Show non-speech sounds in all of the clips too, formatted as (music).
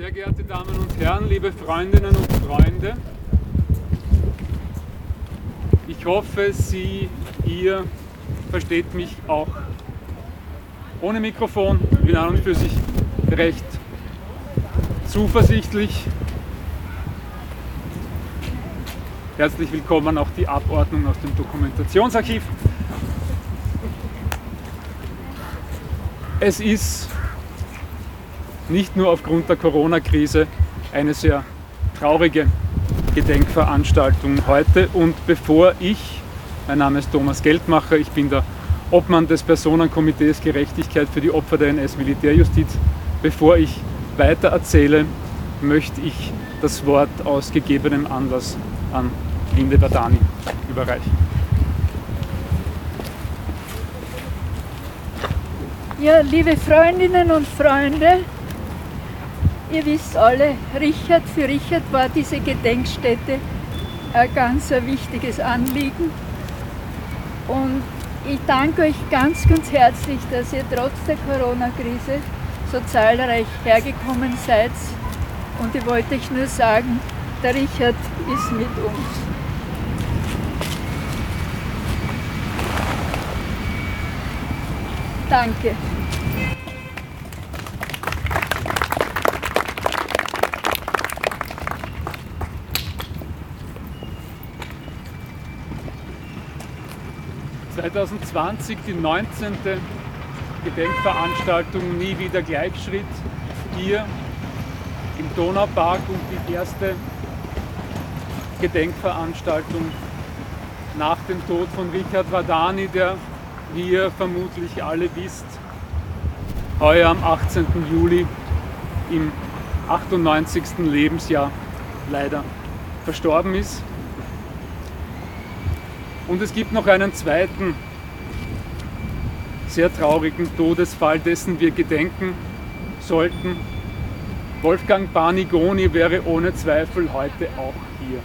Sehr geehrte Damen und Herren, liebe Freundinnen und Freunde, ich hoffe, Sie, ihr versteht mich auch ohne Mikrofon. Ich bin an und für sich recht zuversichtlich. Herzlich willkommen auch die Abordnung aus dem Dokumentationsarchiv. Es ist nicht nur aufgrund der Corona-Krise eine sehr traurige Gedenkveranstaltung heute. Und bevor ich, mein Name ist Thomas Geldmacher, ich bin der Obmann des Personenkomitees Gerechtigkeit für die Opfer der NS-Militärjustiz, bevor ich weiter erzähle, möchte ich das Wort aus gegebenem Anlass an Linde Badani überreichen. Ja, liebe Freundinnen und Freunde, ihr wisst alle, Richard, für Richard war diese Gedenkstätte ein ganz wichtiges Anliegen. Und ich danke euch ganz, ganz herzlich, dass ihr trotz der Corona-Krise so zahlreich hergekommen seid. Und ich wollte euch nur sagen, der Richard ist mit uns. Danke. ...2020 die 19. Gedenkveranstaltung Nie wieder Gleichschritt hier im Donaupark und die erste Gedenkveranstaltung nach dem Tod von Richard Vadani, der wie ihr vermutlich alle wisst, heuer am 18. Juli im 98. Lebensjahr leider verstorben ist. Und es gibt noch einen zweiten sehr traurigen Todesfall, dessen wir gedenken sollten. Wolfgang Banigoni wäre ohne Zweifel heute auch hier.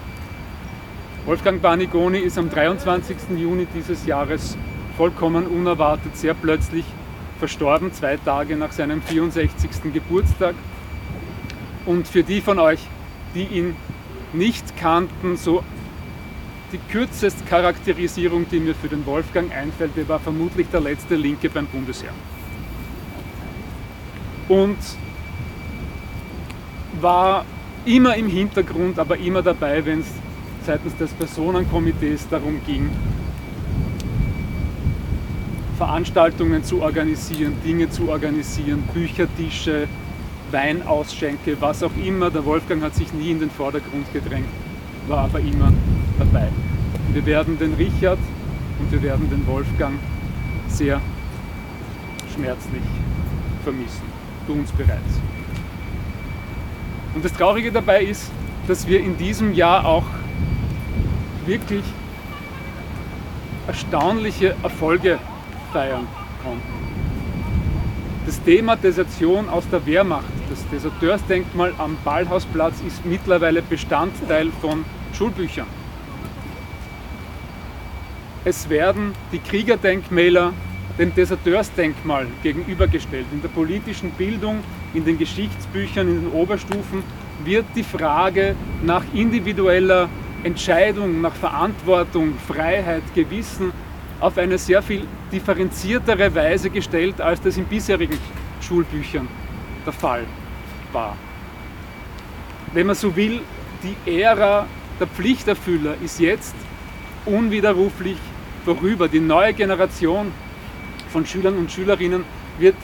Wolfgang Banigoni ist am 23. Juni dieses Jahres vollkommen unerwartet, sehr plötzlich verstorben, zwei Tage nach seinem 64. Geburtstag. Und für die von euch, die ihn nicht kannten, so die kürzeste Charakterisierung, die mir für den Wolfgang einfällt, er war vermutlich der letzte Linke beim Bundesheer. Und war immer im Hintergrund, aber immer dabei, wenn es seitens des Personenkomitees darum ging, Veranstaltungen zu organisieren, Dinge zu organisieren, Büchertische, Weinausschenke, was auch immer. Der Wolfgang hat sich nie in den Vordergrund gedrängt, war aber immer dabei. Wir werden den Richard und wir werden den Wolfgang sehr schmerzlich vermissen. Du uns bereits. Und das Traurige dabei ist, dass wir in diesem Jahr auch wirklich erstaunliche Erfolge feiern konnten. Das Thema Desertion aus der Wehrmacht, das Deserteursdenkmal am Ballhausplatz, ist mittlerweile Bestandteil von Schulbüchern. Es werden die Kriegerdenkmäler dem Deserteursdenkmal gegenübergestellt. In der politischen Bildung, in den Geschichtsbüchern, in den Oberstufen wird die Frage nach individueller Entscheidung, nach Verantwortung, Freiheit, Gewissen auf eine sehr viel differenziertere Weise gestellt, als das in bisherigen Schulbüchern der Fall war. Wenn man so will, die Ära der Pflichterfüller ist jetzt unwiderruflich vorüber. Die neue Generation von Schülern und Schülerinnen wird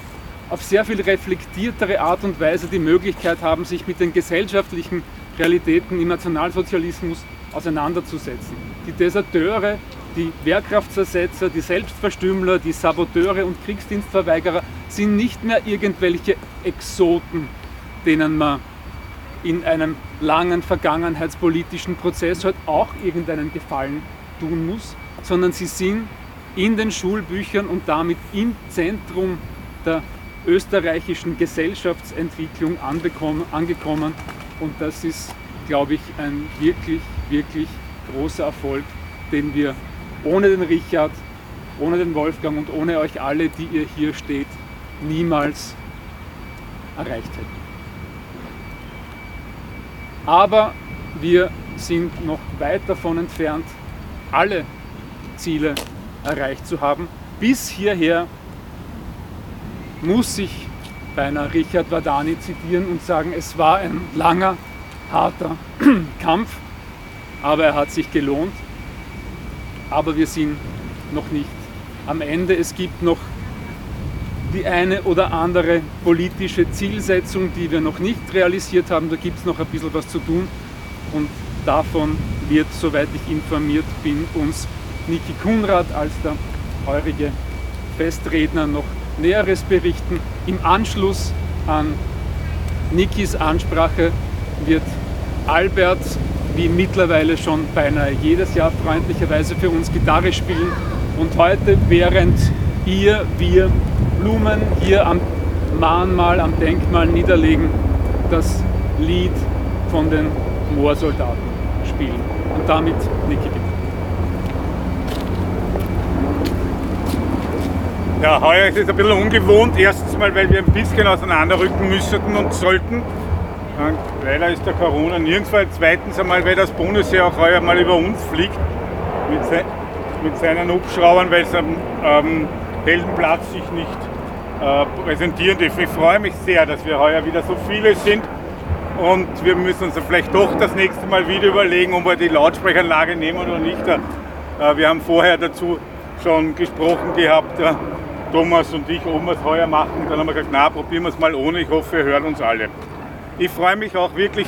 auf sehr viel reflektiertere Art und Weise die Möglichkeit haben, sich mit den gesellschaftlichen Realitäten im Nationalsozialismus auseinanderzusetzen. Die Deserteure die Wehrkraftzersetzer, die Selbstverstümmler, die Saboteure und Kriegsdienstverweigerer sind nicht mehr irgendwelche Exoten, denen man in einem langen vergangenheitspolitischen Prozess halt auch irgendeinen Gefallen tun muss, sondern sie sind in den Schulbüchern und damit im Zentrum der österreichischen Gesellschaftsentwicklung angekommen. Und das ist, glaube ich, ein wirklich, wirklich großer Erfolg, den wir ohne den Richard, ohne den Wolfgang und ohne euch alle, die ihr hier steht, niemals erreicht hätten. Aber wir sind noch weit davon entfernt, alle Ziele erreicht zu haben. Bis hierher muss ich beinahe Richard Vadani zitieren und sagen, es war ein langer, harter (clears throat) Kampf, aber er hat sich gelohnt. Aber wir sind noch nicht am Ende. Es gibt noch die eine oder andere politische Zielsetzung, die wir noch nicht realisiert haben. Da gibt es noch ein bisschen was zu tun. Und davon wird, soweit ich informiert bin, uns Niki Kunrad als der heurige Festredner noch Näheres berichten. Im Anschluss an Nikis Ansprache wird Albert, wie mittlerweile schon beinahe jedes Jahr freundlicherweise für uns Gitarre spielen. Und heute, während ihr, wir Blumen hier am Mahnmal, am Denkmal niederlegen, das Lied von den Moorsoldaten spielen. Und damit Niki bitte. Ja, heuer ist es ein bisschen ungewohnt. Erstens mal, weil wir ein bisschen auseinanderrücken müssten und sollten. Leider ist der Corona nirgendwo. Zweitens einmal, weil das Bundesheer auch heuer mal über uns fliegt mit, se mit seinen Hubschraubern, weil es am ähm, Heldenplatz sich nicht äh, präsentieren darf. Ich freue mich sehr, dass wir heuer wieder so viele sind. Und wir müssen uns vielleicht doch das nächste Mal wieder überlegen, ob wir die Lautsprecheranlage nehmen oder nicht. Äh, wir haben vorher dazu schon gesprochen gehabt, Thomas und ich, ob wir es heuer machen. Dann haben wir gesagt, na, probieren wir es mal ohne. Ich hoffe, wir hören uns alle. Ich freue mich auch wirklich,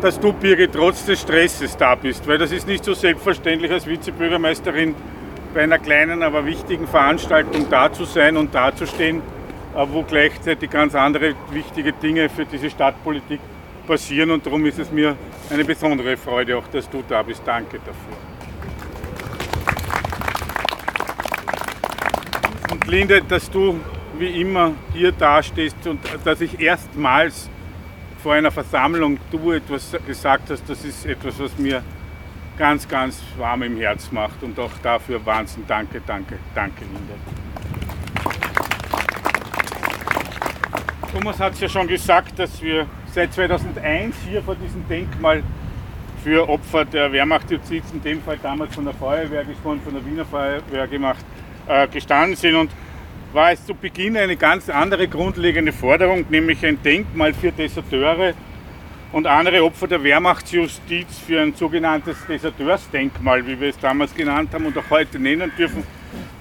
dass du, Birgit, trotz des Stresses da bist, weil das ist nicht so selbstverständlich als Vizebürgermeisterin bei einer kleinen, aber wichtigen Veranstaltung da zu sein und dazustehen, äh, wo gleichzeitig ganz andere wichtige Dinge für diese Stadtpolitik passieren. Und darum ist es mir eine besondere Freude, auch dass du da bist. Danke dafür. Linde, dass du wie immer hier dastehst und dass ich erstmals vor einer Versammlung du etwas gesagt hast, das ist etwas, was mir ganz, ganz warm im Herz macht. Und auch dafür Wahnsinn. Danke, danke, danke, Linde. Thomas hat es ja schon gesagt, dass wir seit 2001 hier vor diesem Denkmal für Opfer der Wehrmachtjustiz, in dem Fall damals von der Feuerwehr gesprochen, von der Wiener Feuerwehr gemacht, äh, gestanden sind. Und war es zu Beginn eine ganz andere grundlegende Forderung, nämlich ein Denkmal für Deserteure und andere Opfer der Wehrmachtsjustiz für ein sogenanntes Deserteursdenkmal, wie wir es damals genannt haben und auch heute nennen dürfen.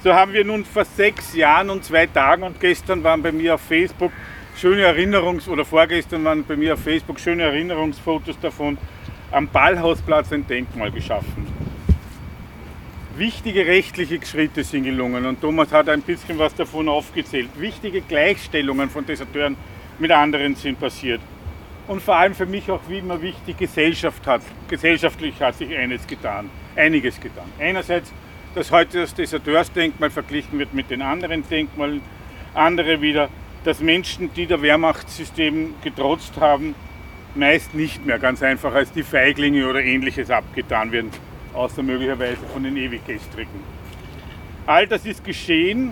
So haben wir nun vor sechs Jahren und zwei Tagen und gestern waren bei mir auf Facebook schöne Erinnerungs- oder vorgestern waren bei mir auf Facebook schöne Erinnerungsfotos davon am Ballhausplatz ein Denkmal geschaffen. Wichtige rechtliche Schritte sind gelungen und Thomas hat ein bisschen was davon aufgezählt. Wichtige Gleichstellungen von Deserteuren mit anderen sind passiert und vor allem für mich auch wie immer wichtig, Gesellschaft hat, gesellschaftlich hat sich eines getan, einiges getan. Einerseits, dass heute das Deserteursdenkmal verglichen wird mit den anderen Denkmalen, andere wieder, dass Menschen, die der Wehrmachtssystem getrotzt haben, meist nicht mehr ganz einfach als die Feiglinge oder ähnliches abgetan werden, außer möglicherweise von den Ewiggestrigen. All das ist geschehen,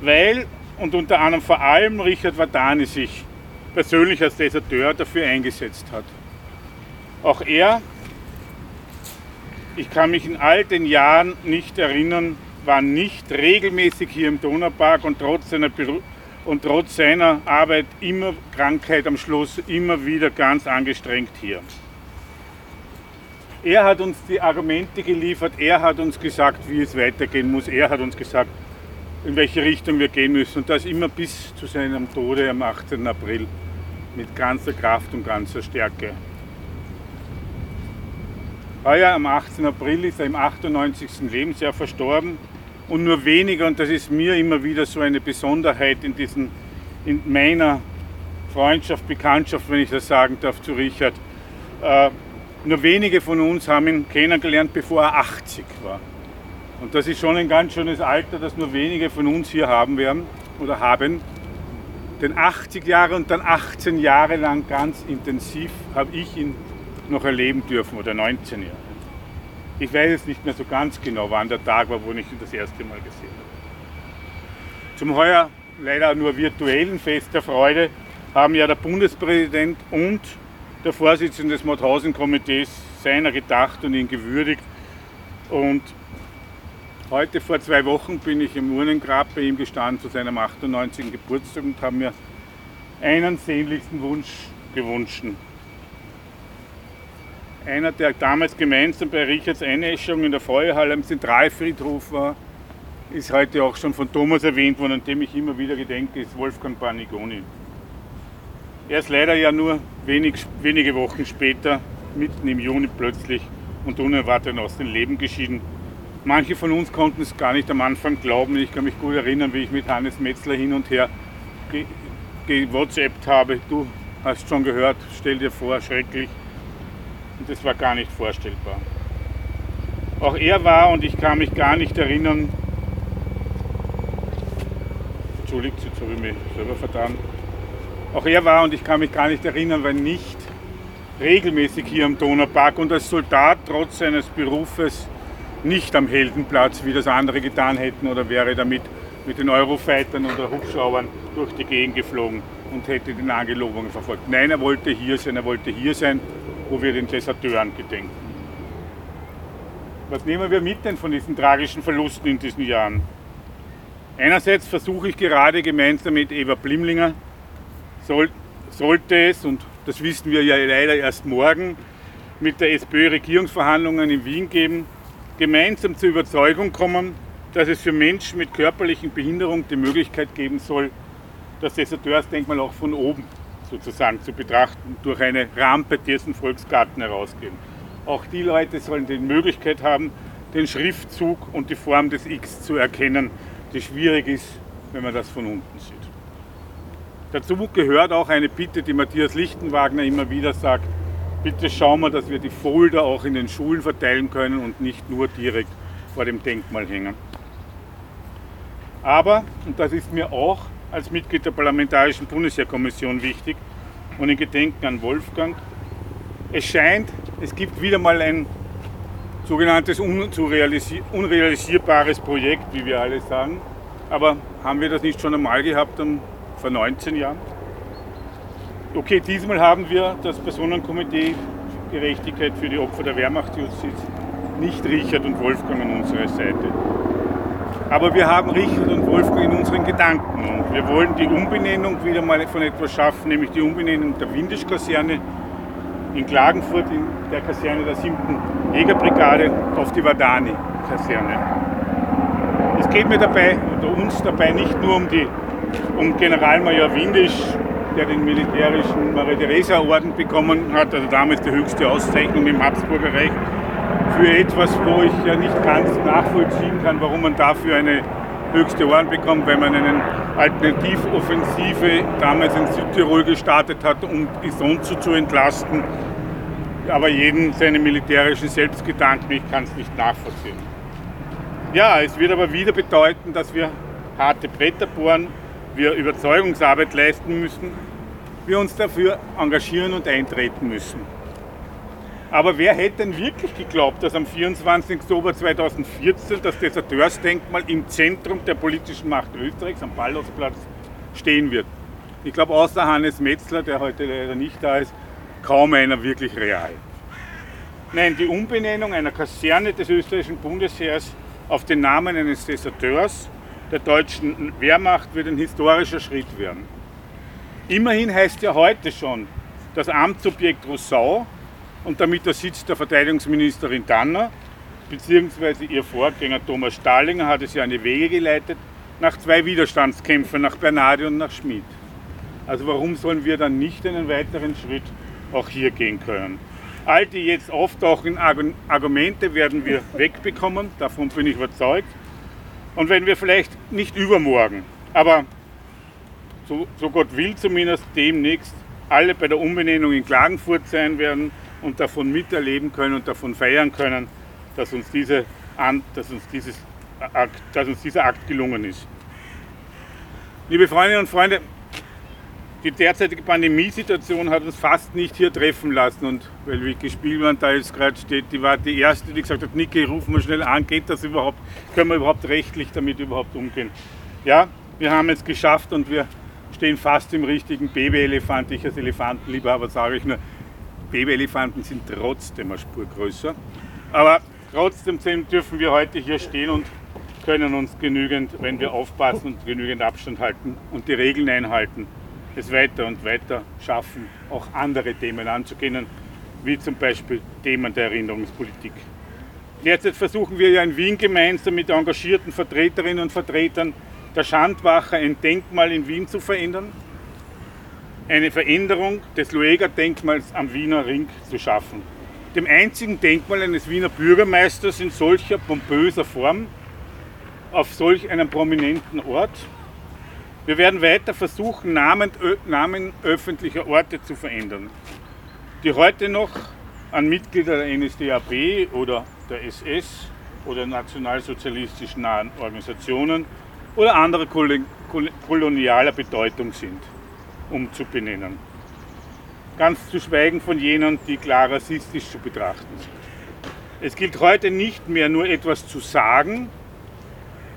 weil und unter anderem vor allem Richard Vadani sich persönlich als Deserteur dafür eingesetzt hat. Auch er, ich kann mich in all den Jahren nicht erinnern, war nicht regelmäßig hier im Donaupark und trotz seiner, und trotz seiner Arbeit immer Krankheit am Schluss, immer wieder ganz angestrengt hier. Er hat uns die Argumente geliefert, er hat uns gesagt, wie es weitergehen muss, er hat uns gesagt, in welche Richtung wir gehen müssen und das immer bis zu seinem Tode am 18. April mit ganzer Kraft und ganzer Stärke. Heuer am 18. April ist er im 98. Lebensjahr verstorben und nur wenige, und das ist mir immer wieder so eine Besonderheit in, diesen, in meiner Freundschaft, Bekanntschaft, wenn ich das sagen darf, zu Richard, äh, nur wenige von uns haben ihn kennengelernt, bevor er 80 war. Und das ist schon ein ganz schönes Alter, das nur wenige von uns hier haben werden oder haben den 80 Jahre und dann 18 Jahre lang ganz intensiv habe ich ihn noch erleben dürfen oder 19 Jahre. Ich weiß jetzt nicht mehr so ganz genau, wann der Tag war, wo ich ihn das erste Mal gesehen habe. Zum heuer leider nur virtuellen Fest der Freude haben ja der Bundespräsident und der Vorsitzende des Mauthausen-Komitees seiner gedacht und ihn gewürdigt. Und heute vor zwei Wochen bin ich im Urnengrab bei ihm gestanden zu seinem 98. Geburtstag und habe mir einen sehnlichsten Wunsch gewünscht. Einer, der damals gemeinsam bei Richards Einäschung in der Feuerhalle am Zentralfriedhof war, ist heute auch schon von Thomas erwähnt worden, an dem ich immer wieder gedenke, ist Wolfgang Panigoni. Er ist leider ja nur wenig, wenige Wochen später, mitten im Juni plötzlich und unerwartet aus dem Leben geschieden. Manche von uns konnten es gar nicht am Anfang glauben. Ich kann mich gut erinnern, wie ich mit Hannes Metzler hin und her gewhatsappt habe. Du hast schon gehört, stell dir vor, schrecklich. Und das war gar nicht vorstellbar. Auch er war, und ich kann mich gar nicht erinnern, entschuldigt, jetzt habe ich mich selber vertan, auch er war, und ich kann mich gar nicht erinnern, weil nicht regelmäßig hier am Donaupark und als Soldat trotz seines Berufes nicht am Heldenplatz, wie das andere getan hätten, oder wäre damit mit den Eurofightern oder Hubschraubern durch die Gegend geflogen und hätte den Angelobungen verfolgt. Nein, er wollte hier sein, er wollte hier sein, wo wir den Deserteuren gedenken. Was nehmen wir mit denn von diesen tragischen Verlusten in diesen Jahren? Einerseits versuche ich gerade gemeinsam mit Eva Blimlinger, soll, sollte es, und das wissen wir ja leider erst morgen, mit der SPÖ Regierungsverhandlungen in Wien geben, gemeinsam zur Überzeugung kommen, dass es für Menschen mit körperlichen Behinderungen die Möglichkeit geben soll, das Deserteursdenkmal auch von oben sozusagen zu betrachten, durch eine Rampe dessen Volksgarten herausgehen. Auch die Leute sollen die Möglichkeit haben, den Schriftzug und die Form des X zu erkennen, die schwierig ist, wenn man das von unten sieht. Dazu gehört auch eine Bitte, die Matthias Lichtenwagner immer wieder sagt, bitte schauen wir, dass wir die Folder auch in den Schulen verteilen können und nicht nur direkt vor dem Denkmal hängen. Aber, und das ist mir auch als Mitglied der Parlamentarischen Bundeswehrkommission wichtig und in Gedenken an Wolfgang, es scheint, es gibt wieder mal ein sogenanntes unrealisierbares Projekt, wie wir alle sagen. Aber haben wir das nicht schon einmal gehabt vor 19 Jahren? Okay, diesmal haben wir das Personenkomitee Gerechtigkeit für die Opfer der Wehrmachtjustiz, nicht Richard und Wolfgang an unserer Seite. Aber wir haben Richard und Wolfgang in unseren Gedanken und wir wollen die Umbenennung wieder mal von etwas schaffen, nämlich die Umbenennung der Windisch-Kaserne in Klagenfurt in der Kaserne der 7. Jägerbrigade auf die Vadani-Kaserne. Es geht mir dabei oder uns dabei nicht nur um, die, um Generalmajor Windisch, der den militärischen Maria Theresia Orden bekommen hat, also damals die höchste Auszeichnung im Habsburger Reich, für etwas, wo ich ja nicht ganz nachvollziehen kann, warum man dafür eine höchste Orden bekommt, weil man eine Alternativoffensive damals in Südtirol gestartet hat, um Isonzo zu entlasten. Aber jeden seine militärischen Selbstgedanken, ich kann es nicht nachvollziehen. Ja, es wird aber wieder bedeuten, dass wir harte Bretter bohren, wir Überzeugungsarbeit leisten müssen, wir uns dafür engagieren und eintreten müssen. Aber wer hätte denn wirklich geglaubt, dass am 24. Oktober 2014 das Deserteursdenkmal im Zentrum der politischen Macht Österreichs am Ballhausplatz stehen wird? Ich glaube, außer Hannes Metzler, der heute leider nicht da ist, kaum einer wirklich real. Nein, die Umbenennung einer Kaserne des österreichischen Bundesheers auf den Namen eines Deserteurs der deutschen Wehrmacht wird ein historischer Schritt werden. Immerhin heißt ja heute schon das Amtsobjekt Rousseau und damit der Sitz der Verteidigungsministerin Danner, beziehungsweise ihr Vorgänger Thomas Stahlinger hat es ja eine Wege geleitet, nach zwei Widerstandskämpfen, nach Bernardi und nach Schmid. Also warum sollen wir dann nicht einen weiteren Schritt auch hier gehen können? All die jetzt auftauchenden Argumente werden wir wegbekommen, davon bin ich überzeugt. Und wenn wir vielleicht nicht übermorgen, aber so, so Gott will zumindest demnächst alle bei der Umbenennung in Klagenfurt sein werden, und davon miterleben können und davon feiern können, dass uns, diese, dass uns, dieses Akt, dass uns dieser Akt gelungen ist. Liebe Freundinnen und Freunde, die derzeitige Pandemiesituation hat uns fast nicht hier treffen lassen und weil Vicky Spielmann da jetzt gerade steht, die war die erste, die gesagt hat, Niki, rufen wir schnell an, geht das überhaupt, können wir überhaupt rechtlich damit überhaupt umgehen? Ja, wir haben es geschafft und wir stehen fast im richtigen Babyelefant. Ich als Elefantenliebhaber sage ich nur, Babyelefanten sind trotzdem eine Spur größer. Aber trotzdem dürfen wir heute hier stehen und können uns genügend, wenn wir aufpassen und genügend Abstand halten und die Regeln einhalten, es weiter und weiter schaffen, auch andere Themen anzugehen, wie zum Beispiel Themen der Erinnerungspolitik. Derzeit versuchen wir ja in Wien gemeinsam mit engagierten Vertreterinnen und Vertretern der Schandwache ein Denkmal in Wien zu verändern, eine Veränderung des Lueger-Denkmals am Wiener Ring zu schaffen. Dem einzigen Denkmal eines Wiener Bürgermeisters in solcher pompöser Form auf solch einem prominenten Ort. Wir werden weiter versuchen, Namen, Namen öffentlicher Orte zu verändern, die heute noch an Mitglieder der NSDAP oder der SS oder nationalsozialistischen nahen Organisationen oder andere kolonialer Bedeutung sind, um zu benennen. Ganz zu schweigen von jenen, die klar rassistisch zu betrachten sind. Es gilt heute nicht mehr nur etwas zu sagen,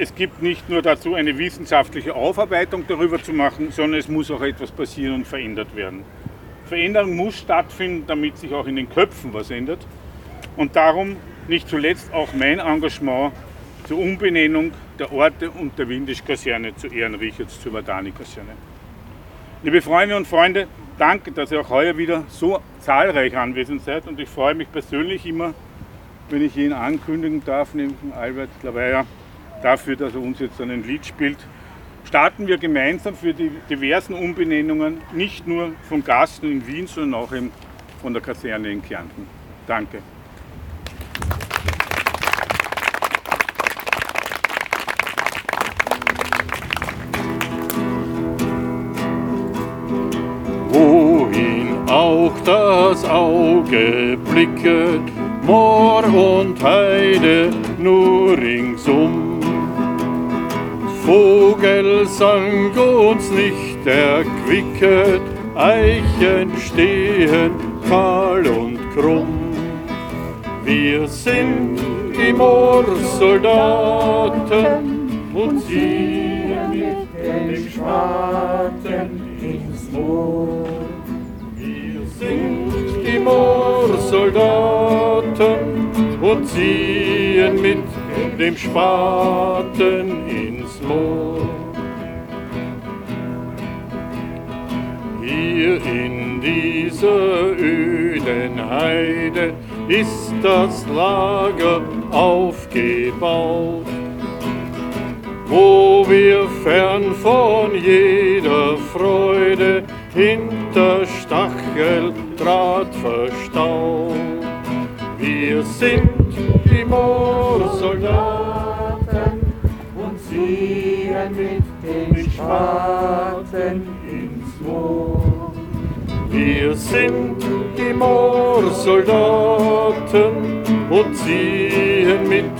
es gibt nicht nur dazu eine wissenschaftliche Aufarbeitung darüber zu machen, sondern es muss auch etwas passieren und verändert werden. Veränderung muss stattfinden, damit sich auch in den Köpfen was ändert. Und darum nicht zuletzt auch mein Engagement zur Umbenennung der Orte und der Windisch-Kaserne zu Ehrenricherts zur Vadani-Kaserne. Liebe Freunde und Freunde, danke, dass ihr auch heuer wieder so zahlreich anwesend seid und ich freue mich persönlich immer, wenn ich Ihnen ankündigen darf, neben Albert Klaveyer, dafür, dass er uns jetzt ein Lied spielt. Starten wir gemeinsam für die diversen Umbenennungen, nicht nur vom Gasten in Wien, sondern auch von der Kaserne in Kärnten. Danke. Auch das Auge blicket, Moor und Heide nur. Vogelsang uns nicht erquicket, Eichen stehen kahl und krumm. Wir sind die Moorsoldaten und ziehen mit dem Spaten ins Moor. Wir sind die Moorsoldaten und ziehen mit dem Spaten ins Moor. Hier in dieser öden Heide ist das Lager aufgebaut, wo wir fern von jeder Freude hinter Stacheldraht verstaut. Wir sind die Moorsoldaten Spaten ins Moor. Wir sind die Moorsoldaten und ziehen mit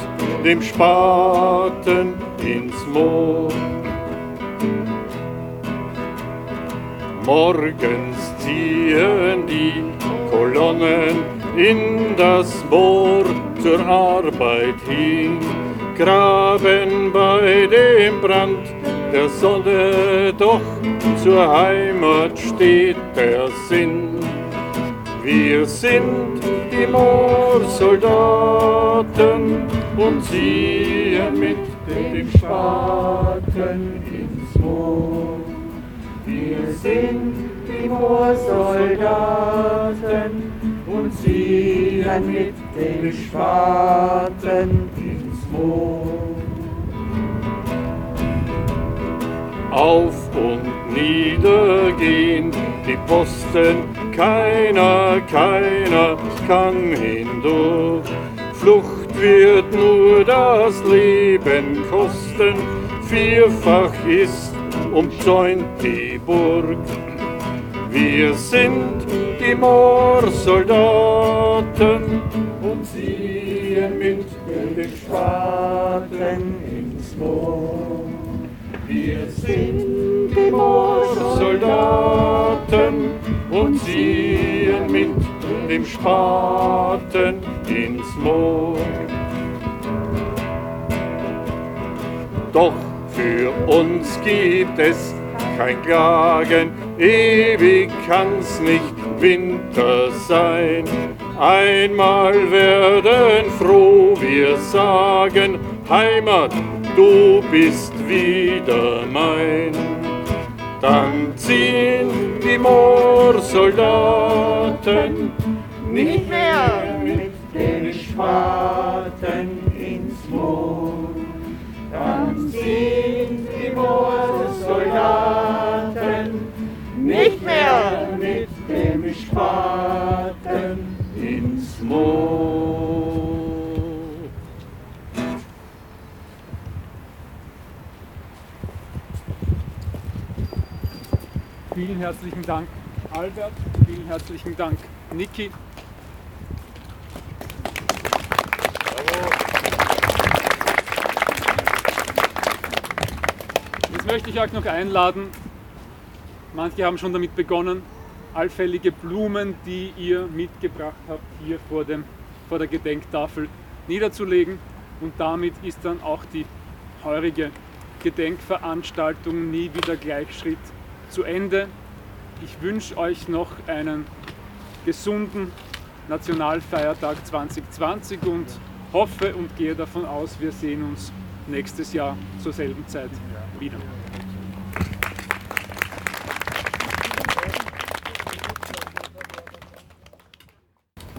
dem Spaten ins Moor. Morgens ziehen die Kolonnen in das Moor zur Arbeit hin, graben bei dem Brand der Sonne, doch zur Heimat steht der Sinn. Wir sind die Moorsoldaten und ziehen mit dem Spaten ins Moor. Wir sind die Moorsoldaten und ziehen mit dem Spaten ins Moor. Auf und nieder gehen die Posten, keiner, keiner kann hindurch. Flucht wird nur das Leben kosten, vierfach ist umzäunt die Burg. Wir sind die Moorsoldaten und ziehen mit dem Spaten ins Moor. Wir sind die Moorsoldaten und ziehen mit dem Spaten ins Moor. Doch für uns gibt es kein Klagen, ewig kann's nicht Winter sein. Einmal werden froh wir sagen, Heimat, du bist wieder mein. Dann ziehen die Moorsoldaten nicht mehr mit den Spaten ins Moor. Dann ziehen die Moorsoldaten nicht mehr mit dem Spaten ins Moor. Vielen herzlichen Dank, Albert. Vielen herzlichen Dank, Niki. Jetzt möchte ich euch noch einladen. Manche haben schon damit begonnen, allfällige Blumen, die ihr mitgebracht habt, hier vor, dem, vor der Gedenktafel niederzulegen. Und damit ist dann auch die heurige Gedenkveranstaltung Nie wieder Gleichschritt zu Ende. Ich wünsche euch noch einen gesunden Nationalfeiertag 2020 und hoffe und gehe davon aus, wir sehen uns nächstes Jahr zur selben Zeit wieder.